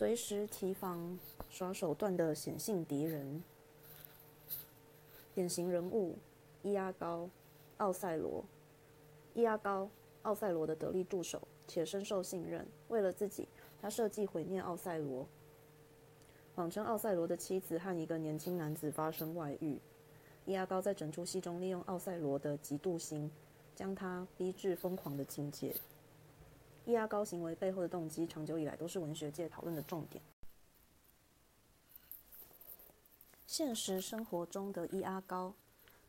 随时提防耍手段的显性敌人。典型人物：伊阿高、奥赛罗。伊阿高，奥赛罗的得力助手，且深受信任。为了自己，他设计毁灭奥赛罗，谎称奥赛罗的妻子和一个年轻男子发生外遇。伊阿高在整出戏中利用奥赛罗的嫉妒心，将他逼至疯狂的境界。伊阿高行为背后的动机，长久以来都是文学界讨论的重点。现实生活中的伊阿高，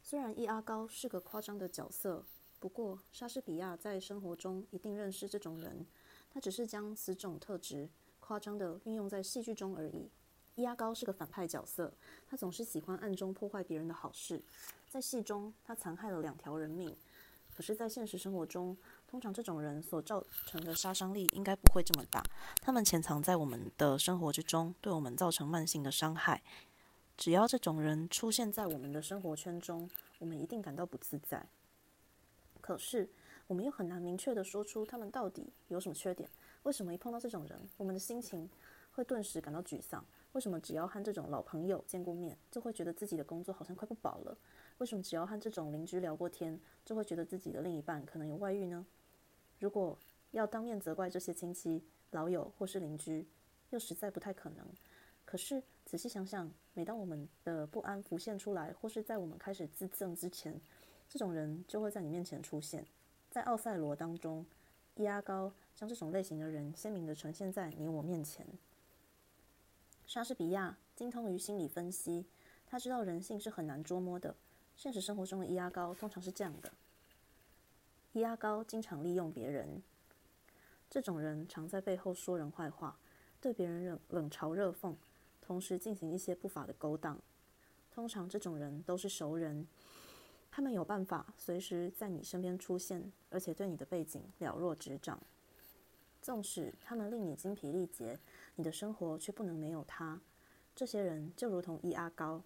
虽然伊阿高是个夸张的角色，不过莎士比亚在生活中一定认识这种人，他只是将此种特质夸张的运用在戏剧中而已。伊阿高是个反派角色，他总是喜欢暗中破坏别人的好事。在戏中，他残害了两条人命，可是，在现实生活中，通常这种人所造成的杀伤力应该不会这么大。他们潜藏在我们的生活之中，对我们造成慢性的伤害。只要这种人出现在我们的生活圈中，我们一定感到不自在。可是，我们又很难明确的说出他们到底有什么缺点。为什么一碰到这种人，我们的心情会顿时感到沮丧？为什么只要和这种老朋友见过面，就会觉得自己的工作好像快不保了？为什么只要和这种邻居聊过天，就会觉得自己的另一半可能有外遇呢？如果要当面责怪这些亲戚、老友或是邻居，又实在不太可能。可是仔细想想，每当我们的不安浮现出来，或是在我们开始自证之前，这种人就会在你面前出现。在《奥赛罗》当中，伊阿高将这种类型的人鲜明地呈现在你我面前。莎士比亚精通于心理分析，他知道人性是很难捉摸的。现实生活中的伊阿高通常是这样的：伊阿高经常利用别人，这种人常在背后说人坏话，对别人冷冷嘲热讽。同时进行一些不法的勾当，通常这种人都是熟人，他们有办法随时在你身边出现，而且对你的背景了若指掌。纵使他们令你精疲力竭，你的生活却不能没有他。这些人就如同伊阿高，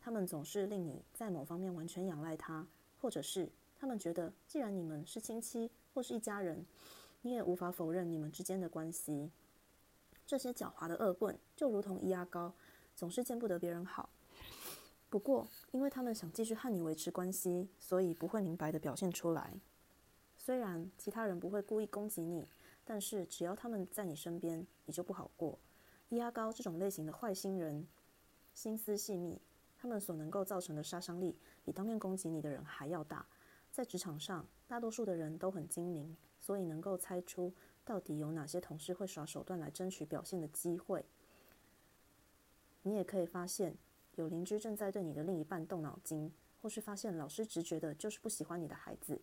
他们总是令你在某方面完全仰赖他，或者是他们觉得既然你们是亲戚或是一家人，你也无法否认你们之间的关系。这些狡猾的恶棍就如同伊阿高，总是见不得别人好。不过，因为他们想继续和你维持关系，所以不会明白的表现出来。虽然其他人不会故意攻击你，但是只要他们在你身边，你就不好过。伊阿高这种类型的坏心人，心思细密，他们所能够造成的杀伤力，比当面攻击你的人还要大。在职场上，大多数的人都很精明，所以能够猜出。到底有哪些同事会耍手段来争取表现的机会？你也可以发现，有邻居正在对你的另一半动脑筋，或是发现老师直觉的就是不喜欢你的孩子。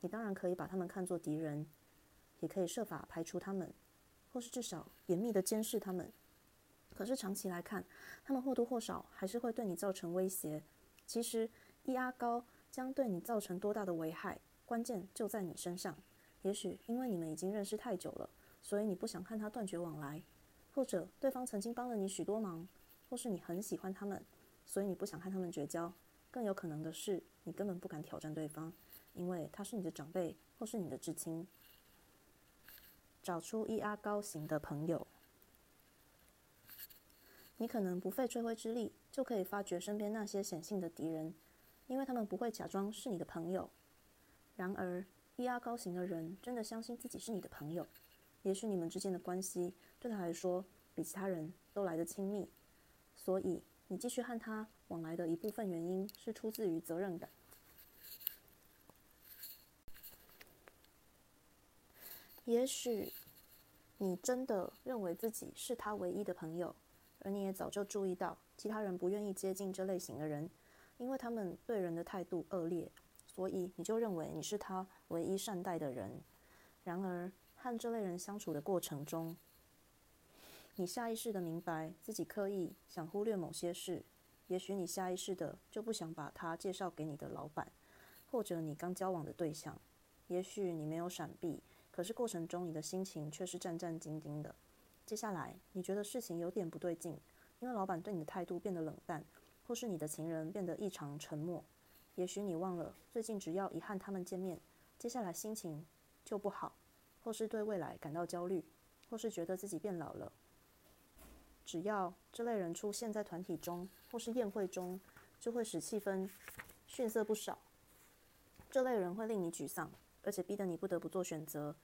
你当然可以把他们看作敌人，也可以设法排除他们，或是至少严密的监视他们。可是长期来看，他们或多或少还是会对你造成威胁。其实，一阿高将对你造成多大的危害，关键就在你身上。也许因为你们已经认识太久了，所以你不想看他断绝往来；或者对方曾经帮了你许多忙，或是你很喜欢他们，所以你不想和他们绝交。更有可能的是，你根本不敢挑战对方，因为他是你的长辈或是你的至亲。找出一阿高型的朋友，你可能不费吹灰之力就可以发觉身边那些显性的敌人，因为他们不会假装是你的朋友。然而，一阿高型的人真的相信自己是你的朋友，也许你们之间的关系对他来说比其他人都来得亲密，所以你继续和他往来的一部分原因是出自于责任感。也许你真的认为自己是他唯一的朋友，而你也早就注意到其他人不愿意接近这类型的人，因为他们对人的态度恶劣。所以你就认为你是他唯一善待的人。然而，和这类人相处的过程中，你下意识的明白自己刻意想忽略某些事。也许你下意识的就不想把他介绍给你的老板，或者你刚交往的对象。也许你没有闪避，可是过程中你的心情却是战战兢兢的。接下来，你觉得事情有点不对劲，因为老板对你的态度变得冷淡，或是你的情人变得异常沉默。也许你忘了，最近只要一和他们见面，接下来心情就不好，或是对未来感到焦虑，或是觉得自己变老了。只要这类人出现在团体中或是宴会中，就会使气氛逊色不少。这类人会令你沮丧，而且逼得你不得不做选择：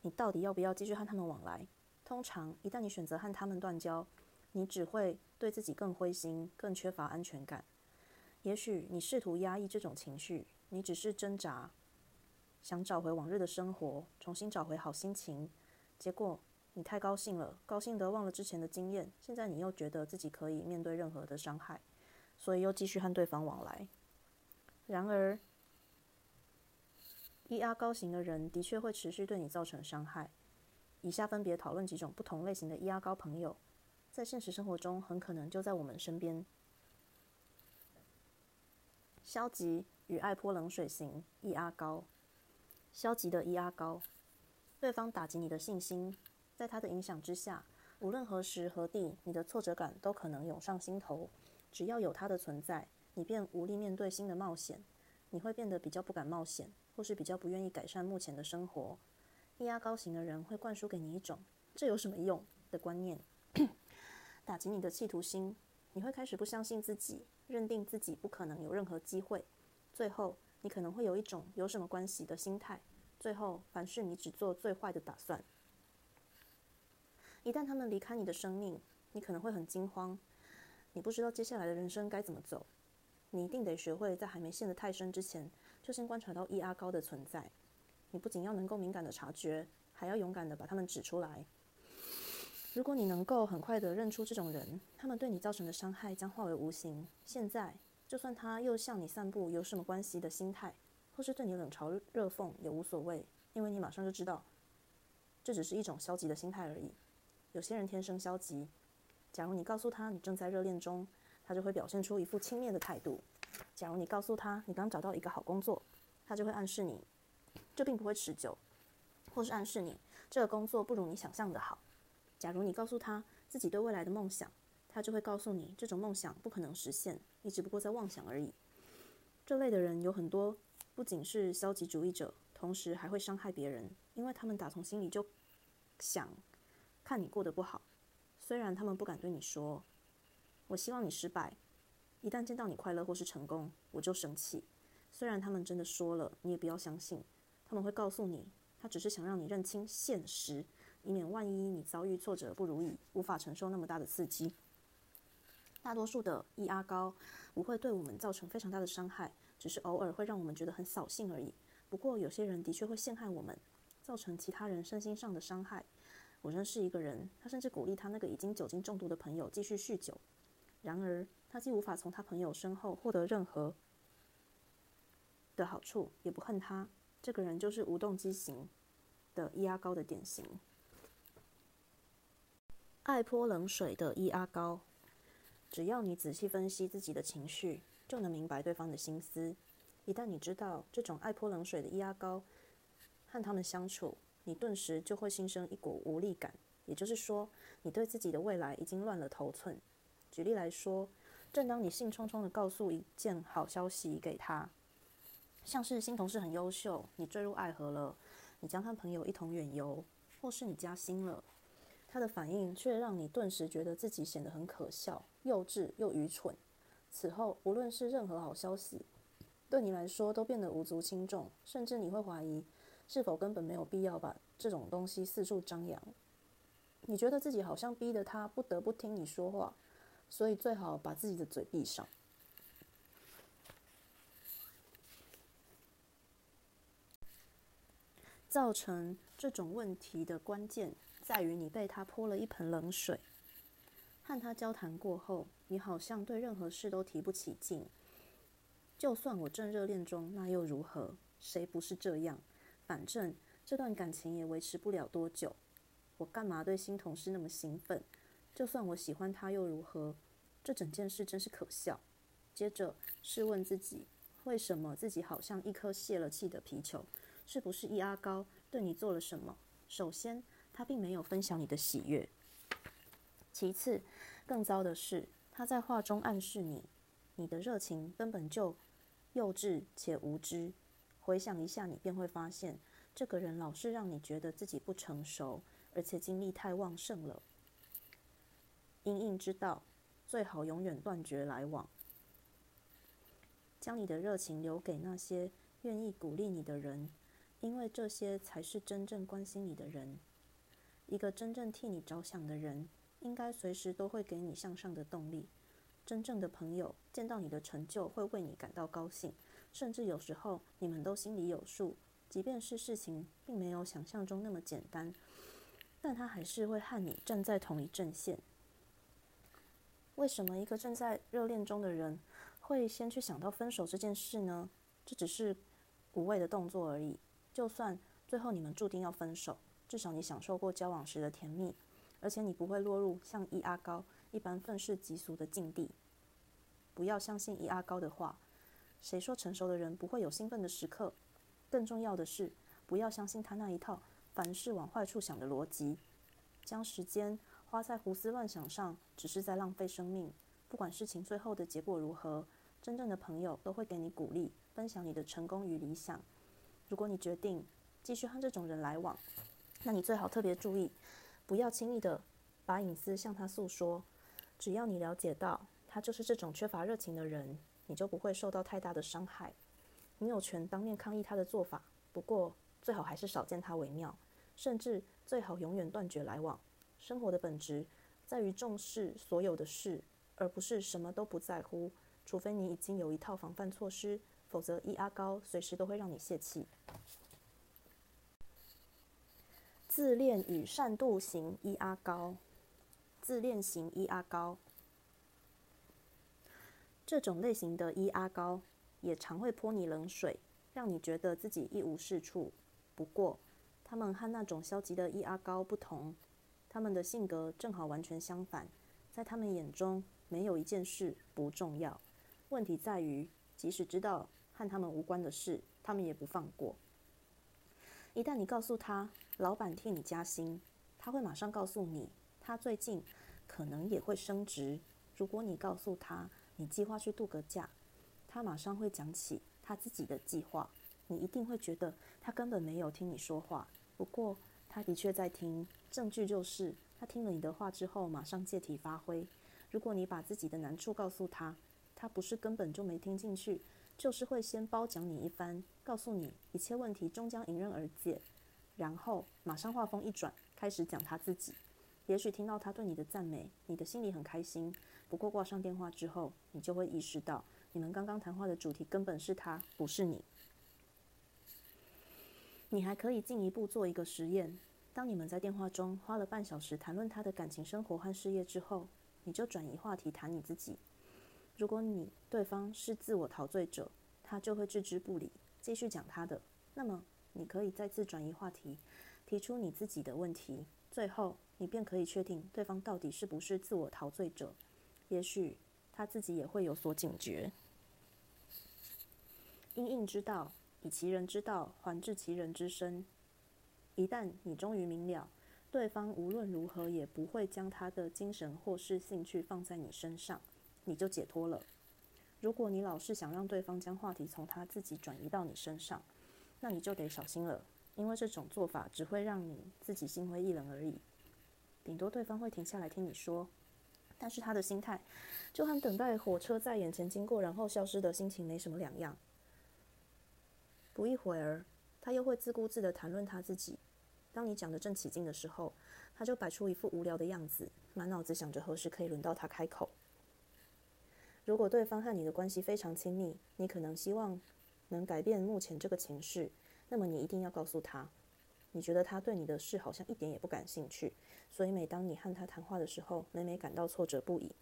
你到底要不要继续和他们往来？通常，一旦你选择和他们断交，你只会对自己更灰心，更缺乏安全感。也许你试图压抑这种情绪，你只是挣扎，想找回往日的生活，重新找回好心情。结果你太高兴了，高兴得忘了之前的经验。现在你又觉得自己可以面对任何的伤害，所以又继续和对方往来。然而，一阿高型的人的确会持续对你造成伤害。以下分别讨论几种不同类型的一阿高朋友，在现实生活中很可能就在我们身边。消极与爱泼冷水型一阿高，消极的一阿高，对方打击你的信心，在他的影响之下，无论何时何地，你的挫折感都可能涌上心头。只要有他的存在，你便无力面对新的冒险，你会变得比较不敢冒险，或是比较不愿意改善目前的生活。一阿高型的人会灌输给你一种“这有什么用”的观念，打击你的企图心。你会开始不相信自己，认定自己不可能有任何机会。最后，你可能会有一种“有什么关系”的心态。最后，凡事你只做最坏的打算。一旦他们离开你的生命，你可能会很惊慌，你不知道接下来的人生该怎么走。你一定得学会在还没陷得太深之前，就先观察到一阿高的存在。你不仅要能够敏感的察觉，还要勇敢的把他们指出来。如果你能够很快的认出这种人，他们对你造成的伤害将化为无形。现在，就算他又向你散布有什么关系的心态，或是对你冷嘲热讽也无所谓，因为你马上就知道，这只是一种消极的心态而已。有些人天生消极。假如你告诉他你正在热恋中，他就会表现出一副轻蔑的态度。假如你告诉他你刚找到一个好工作，他就会暗示你这并不会持久，或是暗示你这个工作不如你想象的好。假如你告诉他自己对未来的梦想，他就会告诉你这种梦想不可能实现，你只不过在妄想而已。这类的人有很多，不仅是消极主义者，同时还会伤害别人，因为他们打从心里就想看你过得不好。虽然他们不敢对你说“我希望你失败”，一旦见到你快乐或是成功，我就生气。虽然他们真的说了，你也不要相信，他们会告诉你，他只是想让你认清现实。以免万一你遭遇挫折不如意，无法承受那么大的刺激。大多数的 E 阿高不会对我们造成非常大的伤害，只是偶尔会让我们觉得很扫兴而已。不过有些人的确会陷害我们，造成其他人身心上的伤害。我认识一个人，他甚至鼓励他那个已经酒精中毒的朋友继续酗酒。然而他既无法从他朋友身后获得任何的好处，也不恨他。这个人就是无动机型的易阿高的典型。爱泼冷水的伊阿高，只要你仔细分析自己的情绪，就能明白对方的心思。一旦你知道这种爱泼冷水的伊阿高和他们相处，你顿时就会心生一股无力感。也就是说，你对自己的未来已经乱了头寸。举例来说，正当你兴冲冲的告诉一件好消息给他，像是新同事很优秀，你坠入爱河了，你将和朋友一同远游，或是你加薪了。他的反应却让你顿时觉得自己显得很可笑、幼稚又愚蠢。此后，无论是任何好消息，对你来说都变得无足轻重，甚至你会怀疑是否根本没有必要把这种东西四处张扬。你觉得自己好像逼得他不得不听你说话，所以最好把自己的嘴闭上。造成这种问题的关键。在于你被他泼了一盆冷水。和他交谈过后，你好像对任何事都提不起劲。就算我正热恋中，那又如何？谁不是这样？反正这段感情也维持不了多久。我干嘛对新同事那么兴奋？就算我喜欢他又如何？这整件事真是可笑。接着试问自己，为什么自己好像一颗泄了气的皮球？是不是一阿高对你做了什么？首先。他并没有分享你的喜悦。其次，更糟的是，他在话中暗示你，你的热情根本就幼稚且无知。回想一下，你便会发现，这个人老是让你觉得自己不成熟，而且精力太旺盛了。因应之道，最好永远断绝来往。将你的热情留给那些愿意鼓励你的人，因为这些才是真正关心你的人。一个真正替你着想的人，应该随时都会给你向上的动力。真正的朋友见到你的成就，会为你感到高兴，甚至有时候你们都心里有数，即便是事情并没有想象中那么简单，但他还是会和你站在同一阵线。为什么一个正在热恋中的人？会先去想到分手这件事呢？这只是无谓的动作而已。就算最后你们注定要分手，至少你享受过交往时的甜蜜，而且你不会落入像易阿高一般愤世嫉俗的境地。不要相信易阿高的话，谁说成熟的人不会有兴奋的时刻？更重要的是，不要相信他那一套凡事往坏处想的逻辑。将时间花在胡思乱想上，只是在浪费生命。不管事情最后的结果如何，真正的朋友都会给你鼓励，分享你的成功与理想。如果你决定继续和这种人来往，那你最好特别注意，不要轻易的把隐私向他诉说。只要你了解到他就是这种缺乏热情的人，你就不会受到太大的伤害。你有权当面抗议他的做法，不过最好还是少见他为妙，甚至最好永远断绝来往。生活的本质在于重视所有的事。而不是什么都不在乎，除非你已经有一套防范措施，否则一阿高随时都会让你泄气。自恋与善妒型一阿高，自恋型一阿高，这种类型的一阿高也常会泼你冷水，让你觉得自己一无是处。不过，他们和那种消极的一阿高不同，他们的性格正好完全相反，在他们眼中。没有一件事不重要，问题在于，即使知道和他们无关的事，他们也不放过。一旦你告诉他老板替你加薪，他会马上告诉你他最近可能也会升职。如果你告诉他你计划去度个假，他马上会讲起他自己的计划。你一定会觉得他根本没有听你说话，不过他的确在听。证据就是他听了你的话之后，马上借题发挥。如果你把自己的难处告诉他，他不是根本就没听进去，就是会先褒奖你一番，告诉你一切问题终将迎刃而解，然后马上话锋一转，开始讲他自己。也许听到他对你的赞美，你的心里很开心。不过挂上电话之后，你就会意识到，你们刚刚谈话的主题根本是他，不是你。你还可以进一步做一个实验：当你们在电话中花了半小时谈论他的感情生活和事业之后。你就转移话题谈你自己。如果你对方是自我陶醉者，他就会置之不理，继续讲他的。那么你可以再次转移话题，提出你自己的问题。最后，你便可以确定对方到底是不是自我陶醉者。也许他自己也会有所警觉。因应之道，以其人之道还治其人之身。一旦你终于明了。对方无论如何也不会将他的精神或是兴趣放在你身上，你就解脱了。如果你老是想让对方将话题从他自己转移到你身上，那你就得小心了，因为这种做法只会让你自己心灰意冷而已。顶多对方会停下来听你说，但是他的心态就和等待火车在眼前经过然后消失的心情没什么两样。不一会儿，他又会自顾自地谈论他自己。当你讲得正起劲的时候，他就摆出一副无聊的样子，满脑子想着何时可以轮到他开口。如果对方和你的关系非常亲密，你可能希望能改变目前这个情势，那么你一定要告诉他，你觉得他对你的事好像一点也不感兴趣，所以每当你和他谈话的时候，每每感到挫折不已。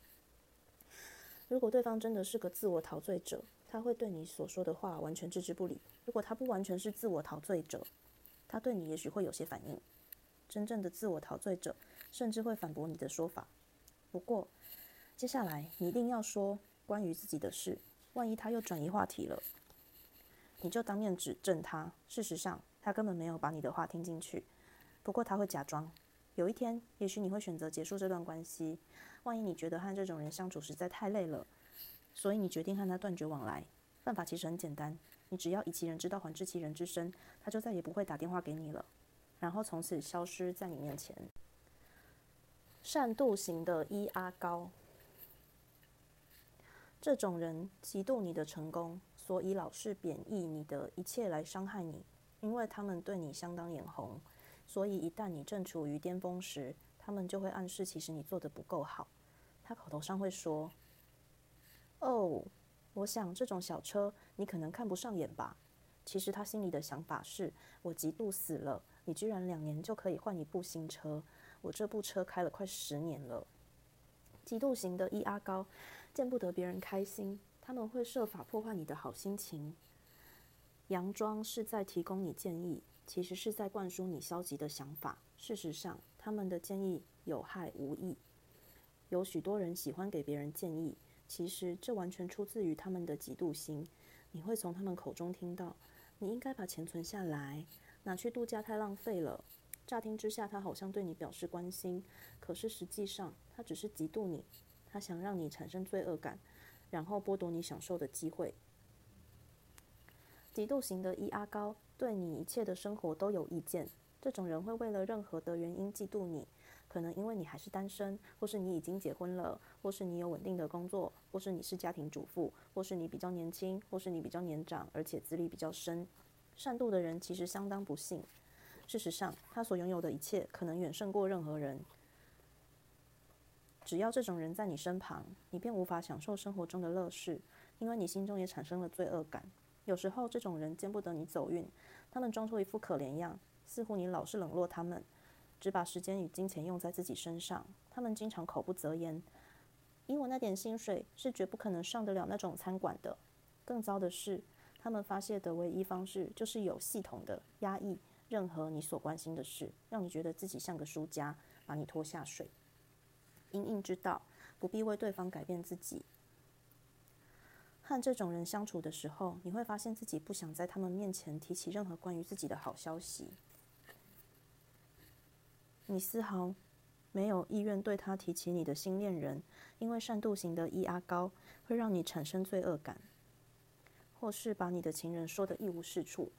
如果对方真的是个自我陶醉者，他会对你所说的话完全置之不理；如果他不完全是自我陶醉者，他对你也许会有些反应，真正的自我陶醉者甚至会反驳你的说法。不过，接下来你一定要说关于自己的事，万一他又转移话题了，你就当面指正他。事实上，他根本没有把你的话听进去，不过他会假装。有一天，也许你会选择结束这段关系。万一你觉得和这种人相处实在太累了，所以你决定和他断绝往来。办法其实很简单。你只要以其人之道还治其人之身，他就再也不会打电话给你了，然后从此消失在你面前。善妒型的一阿高，这种人嫉妒你的成功，所以老是贬义你的一切来伤害你，因为他们对你相当眼红，所以一旦你正处于巅峰时，他们就会暗示其实你做的不够好。他口头上会说：“哦，我想这种小车你可能看不上眼吧。”其实他心里的想法是：“我嫉妒死了，你居然两年就可以换一部新车。”我这部车开了快十年了。嫉妒型的一阿高，见不得别人开心，他们会设法破坏你的好心情。佯装是在提供你建议，其实是在灌输你消极的想法。事实上，他们的建议有害无益。有许多人喜欢给别人建议，其实这完全出自于他们的嫉妒心。你会从他们口中听到：“你应该把钱存下来，拿去度假太浪费了。”乍听之下，他好像对你表示关心，可是实际上，他只是嫉妒你，他想让你产生罪恶感，然后剥夺你享受的机会。嫉妒型的一阿高对你一切的生活都有意见，这种人会为了任何的原因嫉妒你，可能因为你还是单身，或是你已经结婚了，或是你有稳定的工作，或是你是家庭主妇，或是你比较年轻，或是你比较年长，而且资历比较深。善妒的人其实相当不幸。事实上，他所拥有的一切可能远胜过任何人。只要这种人在你身旁，你便无法享受生活中的乐事，因为你心中也产生了罪恶感。有时候，这种人见不得你走运，他们装出一副可怜样，似乎你老是冷落他们，只把时间与金钱用在自己身上。他们经常口不择言，以我那点薪水是绝不可能上得了那种餐馆的。更糟的是，他们发泄的唯一方式就是有系统的压抑。任何你所关心的事，让你觉得自己像个输家，把你拖下水。因应之道，不必为对方改变自己。和这种人相处的时候，你会发现自己不想在他们面前提起任何关于自己的好消息。你丝毫没有意愿对他提起你的新恋人，因为善妒型的一阿高会让你产生罪恶感，或是把你的情人说的一无是处。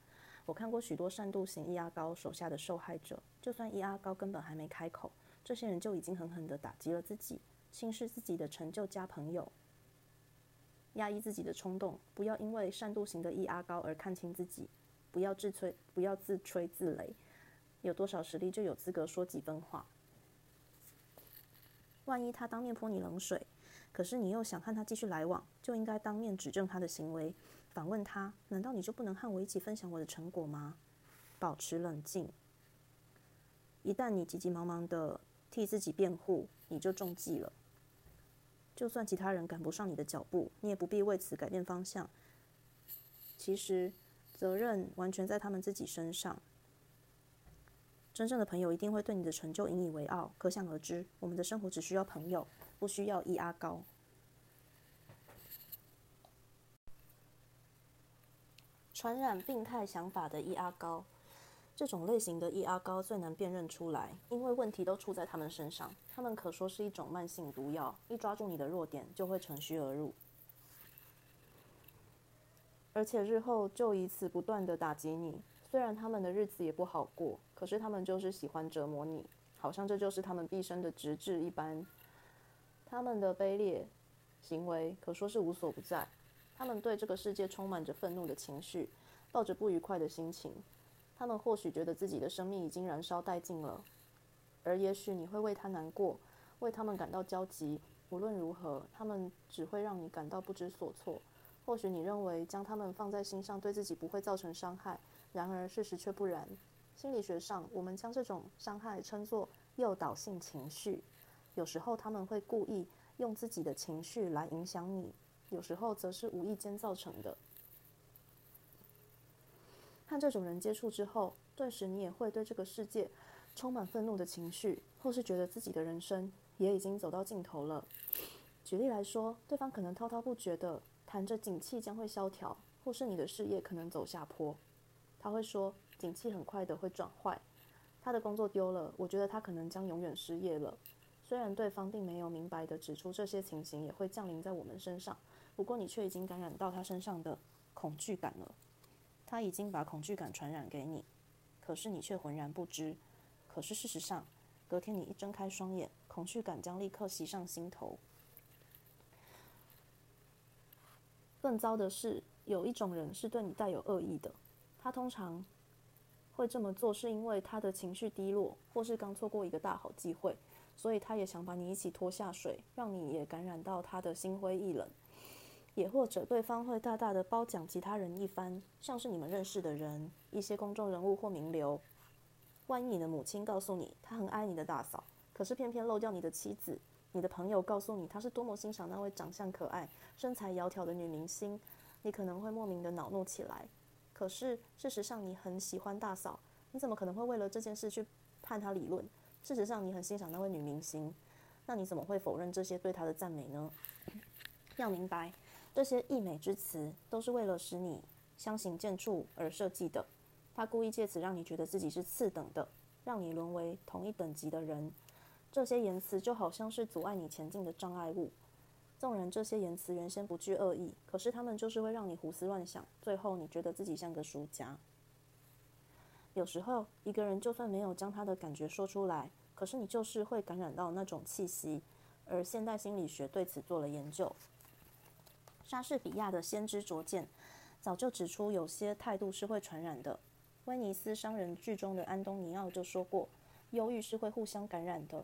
我看过许多善妒型一阿高手下的受害者，就算一阿高根本还没开口，这些人就已经狠狠地打击了自己，轻视自己的成就加朋友，压抑自己的冲动，不要因为善妒型的一阿高而看清自己，不要自吹，不要自吹自擂，有多少实力就有资格说几分话。万一他当面泼你冷水，可是你又想和他继续来往，就应该当面指正他的行为。反问他：“难道你就不能和我一起分享我的成果吗？”保持冷静。一旦你急急忙忙的替自己辩护，你就中计了。就算其他人赶不上你的脚步，你也不必为此改变方向。其实，责任完全在他们自己身上。真正的朋友一定会对你的成就引以为傲。可想而知，我们的生活只需要朋友，不需要一阿高。传染病态想法的一阿高，这种类型的一阿高最难辨认出来，因为问题都出在他们身上。他们可说是一种慢性毒药，一抓住你的弱点，就会乘虚而入，而且日后就以此不断的打击你。虽然他们的日子也不好过，可是他们就是喜欢折磨你，好像这就是他们毕生的职志一般。他们的卑劣行为可说是无所不在。他们对这个世界充满着愤怒的情绪，抱着不愉快的心情。他们或许觉得自己的生命已经燃烧殆尽了，而也许你会为他难过，为他们感到焦急。无论如何，他们只会让你感到不知所措。或许你认为将他们放在心上对自己不会造成伤害，然而事实却不然。心理学上，我们将这种伤害称作诱导性情绪。有时候他们会故意用自己的情绪来影响你。有时候则是无意间造成的。和这种人接触之后，顿时你也会对这个世界充满愤怒的情绪，或是觉得自己的人生也已经走到尽头了。举例来说，对方可能滔滔不绝地谈着景气将会萧条，或是你的事业可能走下坡。他会说，景气很快的会转坏，他的工作丢了，我觉得他可能将永远失业了。虽然对方并没有明白地指出这些情形也会降临在我们身上。不过，你却已经感染到他身上的恐惧感了。他已经把恐惧感传染给你，可是你却浑然不知。可是事实上，隔天你一睁开双眼，恐惧感将立刻袭上心头。更糟的是，有一种人是对你带有恶意的，他通常会这么做，是因为他的情绪低落，或是刚错过一个大好机会，所以他也想把你一起拖下水，让你也感染到他的心灰意冷。也或者对方会大大的褒奖其他人一番，像是你们认识的人、一些公众人物或名流。万一你的母亲告诉你她很爱你的大嫂，可是偏偏漏掉你的妻子；你的朋友告诉你他是多么欣赏那位长相可爱、身材窈窕的女明星，你可能会莫名的恼怒起来。可是事实上你很喜欢大嫂，你怎么可能会为了这件事去判她理论？事实上你很欣赏那位女明星，那你怎么会否认这些对她的赞美呢？要明白。这些溢美之词都是为了使你相形见绌而设计的。他故意借此让你觉得自己是次等的，让你沦为同一等级的人。这些言辞就好像是阻碍你前进的障碍物。纵然这些言辞原先不具恶意，可是他们就是会让你胡思乱想，最后你觉得自己像个输家。有时候，一个人就算没有将他的感觉说出来，可是你就是会感染到那种气息。而现代心理学对此做了研究。莎士比亚的《先知拙见》早就指出，有些态度是会传染的。威尼斯商人剧中的安东尼奥就说过，忧郁是会互相感染的。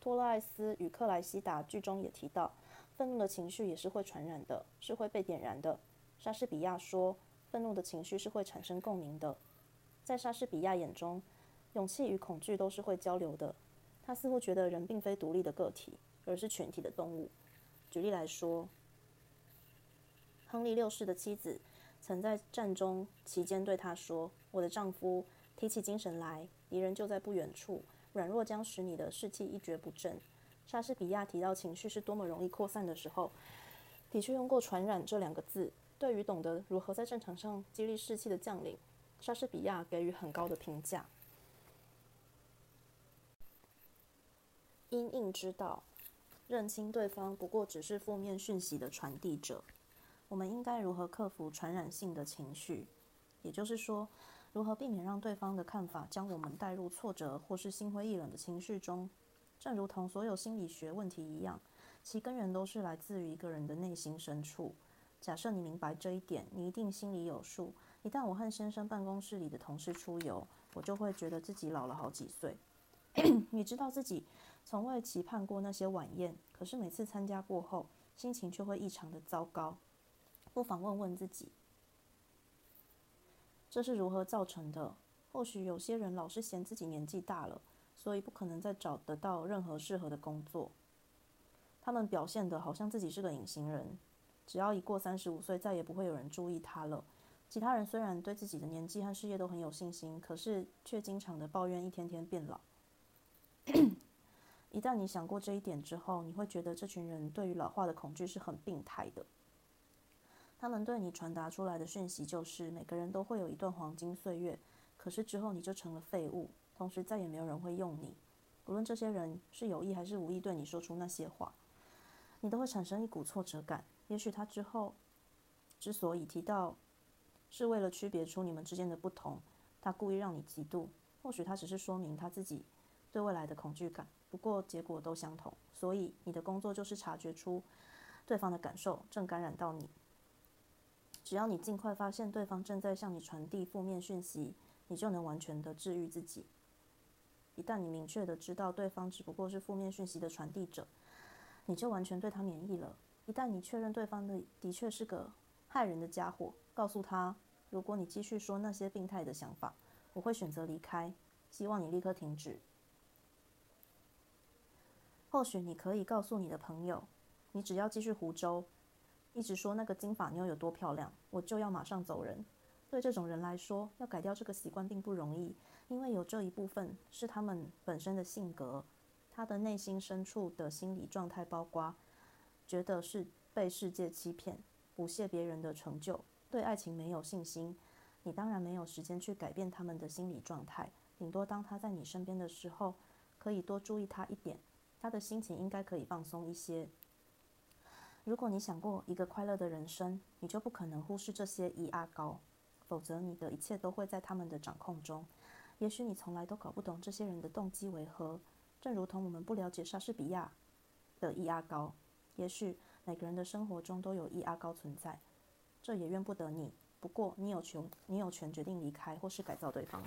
托勒艾斯与克莱西达剧中也提到，愤怒的情绪也是会传染的，是会被点燃的。莎士比亚说，愤怒的情绪是会产生共鸣的。在莎士比亚眼中，勇气与恐惧都是会交流的。他似乎觉得人并非独立的个体，而是全体的动物。举例来说。亨利六世的妻子曾在战中期间对他说：“我的丈夫，提起精神来，敌人就在不远处。软弱将使你的士气一蹶不振。”莎士比亚提到情绪是多么容易扩散的时候，的确用过“传染”这两个字。对于懂得如何在战场上激励士气的将领，莎士比亚给予很高的评价。因应之道，认清对方不过只是负面讯息的传递者。我们应该如何克服传染性的情绪？也就是说，如何避免让对方的看法将我们带入挫折或是心灰意冷的情绪中？正如同所有心理学问题一样，其根源都是来自于一个人的内心深处。假设你明白这一点，你一定心里有数。一旦我和先生办公室里的同事出游，我就会觉得自己老了好几岁。你知道自己从未期盼过那些晚宴，可是每次参加过后，心情却会异常的糟糕。不妨问问自己，这是如何造成的？或许有些人老是嫌自己年纪大了，所以不可能再找得到任何适合的工作。他们表现得好像自己是个隐形人，只要一过三十五岁，再也不会有人注意他了。其他人虽然对自己的年纪和事业都很有信心，可是却经常的抱怨一天天变老。一旦你想过这一点之后，你会觉得这群人对于老化的恐惧是很病态的。他们对你传达出来的讯息就是，每个人都会有一段黄金岁月，可是之后你就成了废物，同时再也没有人会用你。无论这些人是有意还是无意对你说出那些话，你都会产生一股挫折感。也许他之后之所以提到，是为了区别出你们之间的不同，他故意让你嫉妒。或许他只是说明他自己对未来的恐惧感，不过结果都相同。所以你的工作就是察觉出对方的感受正感染到你。只要你尽快发现对方正在向你传递负面讯息，你就能完全的治愈自己。一旦你明确的知道对方只不过是负面讯息的传递者，你就完全对他免疫了。一旦你确认对方的的确是个害人的家伙，告诉他，如果你继续说那些病态的想法，我会选择离开。希望你立刻停止。或许你可以告诉你的朋友，你只要继续胡诌。一直说那个金发妞有多漂亮，我就要马上走人。对这种人来说，要改掉这个习惯并不容易，因为有这一部分是他们本身的性格，他的内心深处的心理状态包括觉得是被世界欺骗，不屑别人的成就，对爱情没有信心。你当然没有时间去改变他们的心理状态，顶多当他在你身边的时候，可以多注意他一点，他的心情应该可以放松一些。如果你想过一个快乐的人生，你就不可能忽视这些一阿高，否则你的一切都会在他们的掌控中。也许你从来都搞不懂这些人的动机为何，正如同我们不了解莎士比亚的易阿高，也许每个人的生活中都有易阿高存在，这也怨不得你。不过，你有权，你有权决定离开或是改造对方。